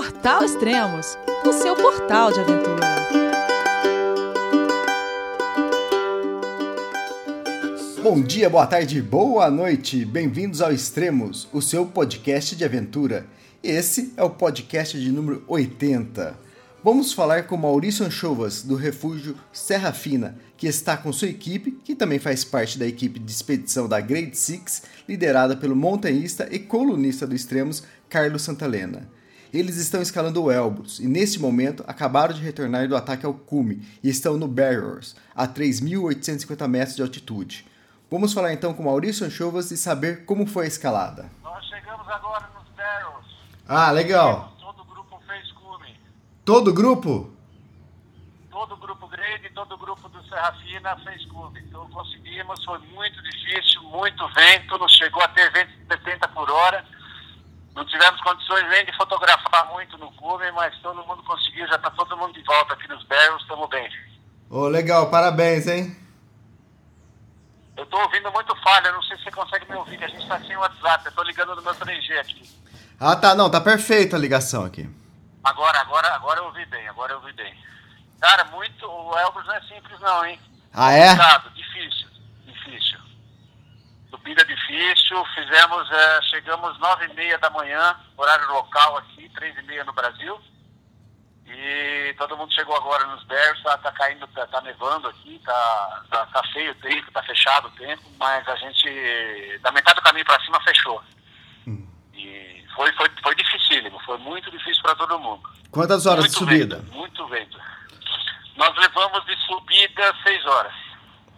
Portal Extremos, o seu portal de aventura. Bom dia, boa tarde, boa noite. Bem-vindos ao Extremos, o seu podcast de aventura. Esse é o podcast de número 80. Vamos falar com Maurício Anchovas, do refúgio Serra Fina, que está com sua equipe, que também faz parte da equipe de expedição da Grade Six, liderada pelo montanhista e colunista do Extremos, Carlos Santalena. Eles estão escalando o Elbrus e, neste momento, acabaram de retornar do ataque ao cume e estão no Barriers, a 3.850 metros de altitude. Vamos falar então com Maurício Anchovas e saber como foi a escalada. Nós chegamos agora nos Barrels. Ah, legal. Todo o grupo fez cume. Todo o grupo? Todo o grupo grande, todo o grupo do Serra Fina fez cume. Então conseguimos, foi muito difícil, muito vento, nos chegou a ter vento de 70 por hora. Não tivemos condições nem de fotografar muito no cume, mas todo mundo conseguiu, já está todo mundo de volta aqui nos Barrels, estamos bem. Ô, legal, parabéns, hein? Eu estou ouvindo muito falha, não sei se você consegue me ouvir, a gente está sem WhatsApp, eu estou ligando no meu 3G aqui. Ah, tá, não, tá perfeita a ligação aqui. Agora, agora, agora eu ouvi bem, agora eu ouvi bem. Cara, muito, o Elbrus não é simples não, hein? Ah, é? Complicado, difícil, difícil. Subida difícil, fizemos, eh, chegamos nove e meia da manhã, horário local aqui, três e meia no Brasil. E todo mundo chegou agora nos berços, tá, tá caindo, tá, tá nevando aqui, tá, tá, tá feio o tempo, tá fechado o tempo, mas a gente, da metade do caminho para cima, fechou. E foi, foi, foi dificílimo, foi muito difícil para todo mundo. Quantas horas muito de subida? Vento, muito vento. Nós levamos de subida seis horas.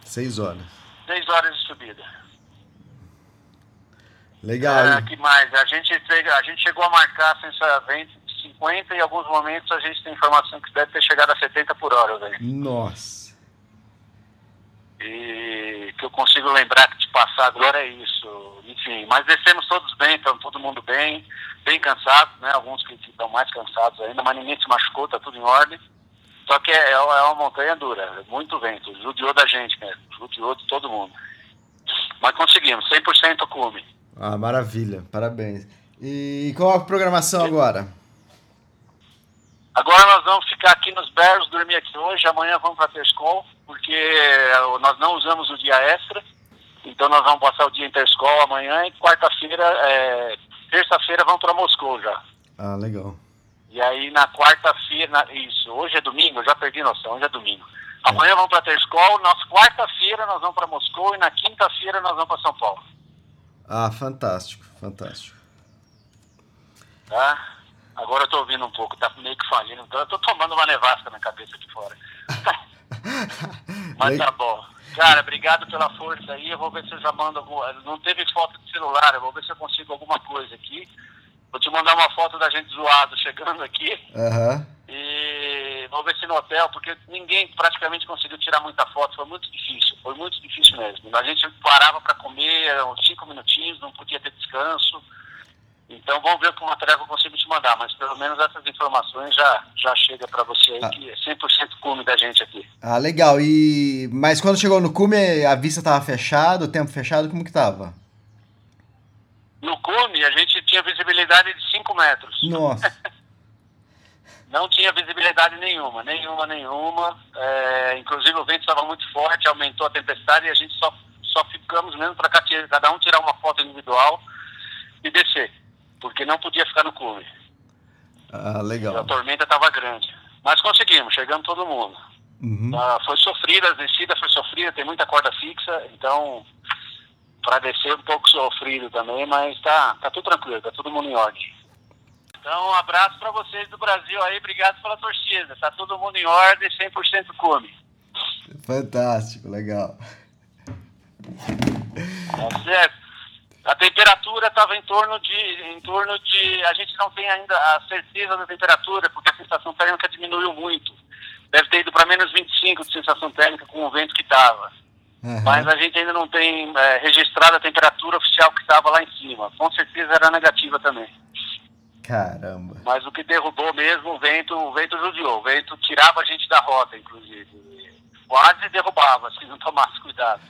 Seis horas. Seis horas de subida. Legal. Ah, que mais? A gente, a gente chegou a marcar sensivelmente de 50 e em alguns momentos a gente tem informação que deve ter chegado a 70 por hora, velho. Nossa. E que eu consigo lembrar que te passar agora é isso. Enfim, mas descemos todos bem, estamos todo mundo bem, bem cansados, né? Alguns que estão mais cansados ainda, mas ninguém se machucou, tá tudo em ordem. Só que é, é uma montanha dura, é muito vento, judiou da gente mesmo, judiou de todo mundo. Mas conseguimos, 100% cume. Ah, maravilha. Parabéns. E qual a programação agora? Agora nós vamos ficar aqui nos Barros, dormir aqui hoje, amanhã vamos para Terscol, porque eh, nós não usamos o dia extra, então nós vamos passar o dia em Terscol amanhã e quarta-feira, eh, terça-feira vamos para Moscou já. Ah, legal. E aí na quarta-feira, isso, hoje é domingo, eu já perdi noção, hoje é domingo. Amanhã vamos para Terscol, na quarta-feira nós vamos para Moscou e na quinta-feira nós vamos para São Paulo, Ah, fantástico, fantástico. tá? Agora eu tô ouvindo um pouco, tá meio que falhando, então eu tô tomando uma nevasca na cabeça aqui fora. Mas tá bom. Cara, obrigado pela força aí. Eu vou ver se eu já mando alguma. Não teve foto de celular, eu vou ver se eu consigo alguma coisa aqui. Vou te mandar uma foto da gente zoado chegando aqui. Aham. E vou ver se no hotel, porque ninguém praticamente conseguiu tirar muita foto. Foi muito difícil, foi muito difícil mesmo. A gente parava para comer uns cinco minutinhos, não podia ter descanso. Então vamos ver com o material que eu consigo te mandar, mas pelo menos essas informações já, já chega para você aí, Ah. que é 100% cume da gente aqui. Ah, legal. E mas quando chegou no cume, a vista tava fechada, o tempo fechado, como que tava? No cume, a gente tinha visibilidade de 5 metros. Nossa. Não tinha visibilidade nenhuma, nenhuma, nenhuma. É, inclusive o vento estava muito forte, aumentou a tempestade e a gente só, só ficamos mesmo para cada um tirar uma foto individual e descer, porque não podia ficar no cume. Ah, A legal. tormenta estava grande. Mas conseguimos, chegamos todo mundo. Uhum. Ah, foi sofrida, a descida foi sofrida, tem muita corda fixa, então para descer um pouco sofrido também, mas tá, tá tudo tranquilo, tá todo mundo em ordem. Então, um abraço para vocês do Brasil aí, obrigado pela torcida. Tá todo mundo em ordem, 100% come. Fantástico, legal. Tá certo? A temperatura estava em torno de, em torno de, a gente não tem ainda a certeza da temperatura, porque a sensação térmica diminuiu muito. Deve ter ido para menos 25 de sensação térmica com o vento que estava. Aham. Mas a gente ainda não tem é, registrado a temperatura oficial que estava lá em cima. Com certeza era negativa também. Caramba. Mas o que derrubou mesmo, o vento, o vento judiou. O vento tirava a gente da rota, inclusive. Quase derrubava, se não tomasse cuidado.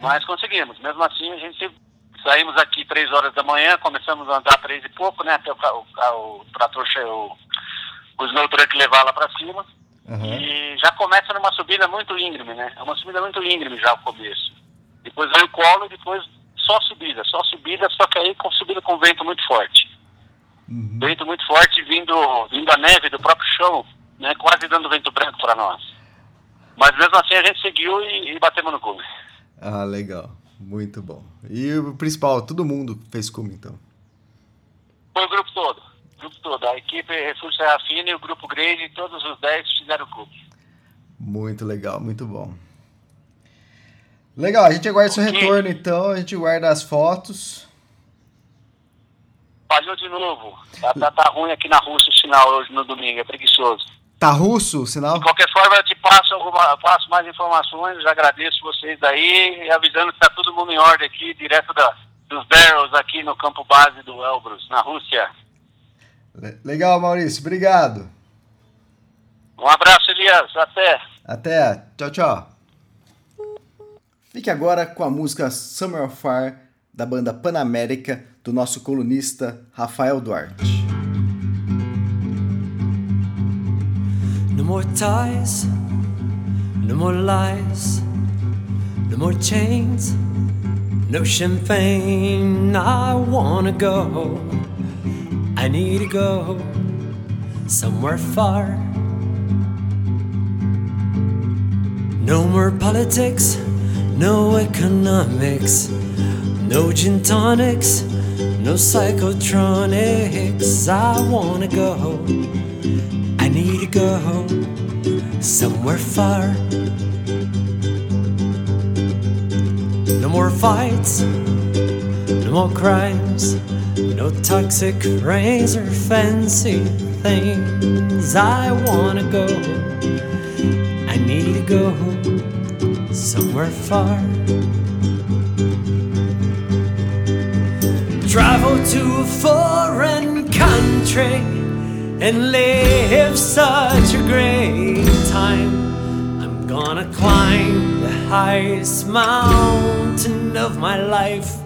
Mas conseguimos. Mesmo assim, a gente Saímos aqui três horas da manhã, começamos a andar três e pouco, né? Até o, o, o trator, o, o snow truck levar lá para cima. Uhum. E já começa numa subida muito íngreme, né? É uma subida muito íngreme já o começo. Depois vem o colo e depois só subida, só subida, só que aí com subida com vento muito forte. Uhum. Vento muito forte vindo, vindo a neve do próprio chão, né? Quase dando vento branco para nós. Mas mesmo assim a gente seguiu e, e batemos no cume. Ah, legal. Muito bom. E o principal, todo mundo fez cume, então? Foi o grupo todo. O grupo todo. A equipe Refúgio Serra Fina e o grupo Grade, todos os 10 fizeram cume. Muito legal, muito bom. Legal, a gente aguarda seu retorno, então. A gente guarda as fotos. Falhou de novo. Tá, tá, tá ruim aqui na Rússia o sinal hoje no domingo, é preguiçoso. Tá russo o sinal? De qualquer forma, eu te passo, alguma, passo mais informações, agradeço vocês daí, e avisando que tá todo mundo em ordem aqui, direto da, dos Barrels aqui no campo base do Elbrus, na Rússia. Legal, Maurício, obrigado. Um abraço, Elias, até. Até, tchau, tchau. Fique agora com a música Summer of Fire, da banda Panamérica, do nosso colunista Rafael Duarte. No more ties, no more lies, no more chains, no champagne. I wanna go, I need to go somewhere far. No more politics, no economics, no gin tonics, no psychotronics. I wanna go I need to go somewhere far. No more fights, no more crimes, no toxic rays or fancy things. I wanna go, I need to go somewhere far. To a foreign country and live such a great time. I'm gonna climb the highest mountain of my life.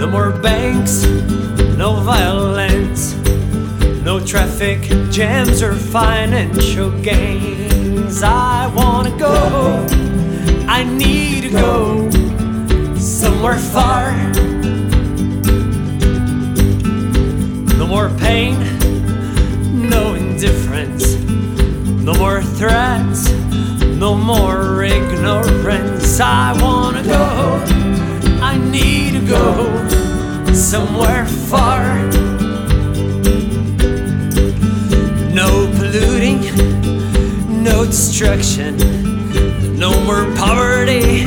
No more banks, no violence, no traffic jams or financial gains. I wanna go, I need to go somewhere far. No more pain, no indifference, no more threats, no more ignorance. I wanna go, I need to go somewhere far. No destruction, no more poverty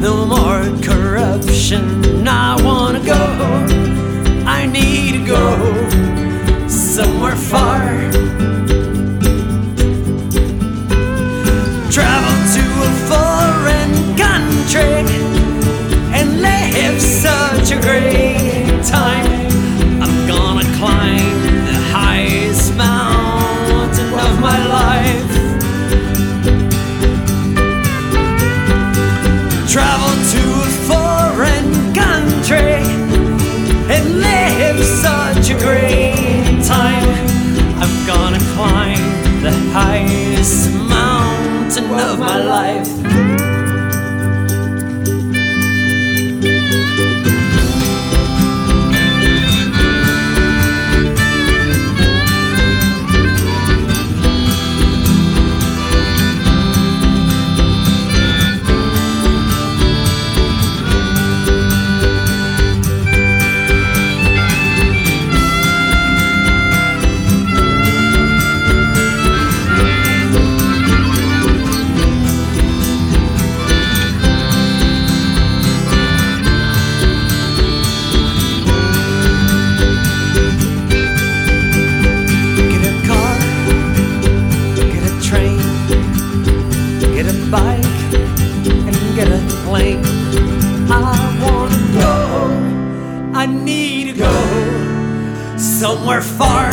no more corruption. I wanna go, somewhere far.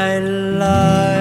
my life.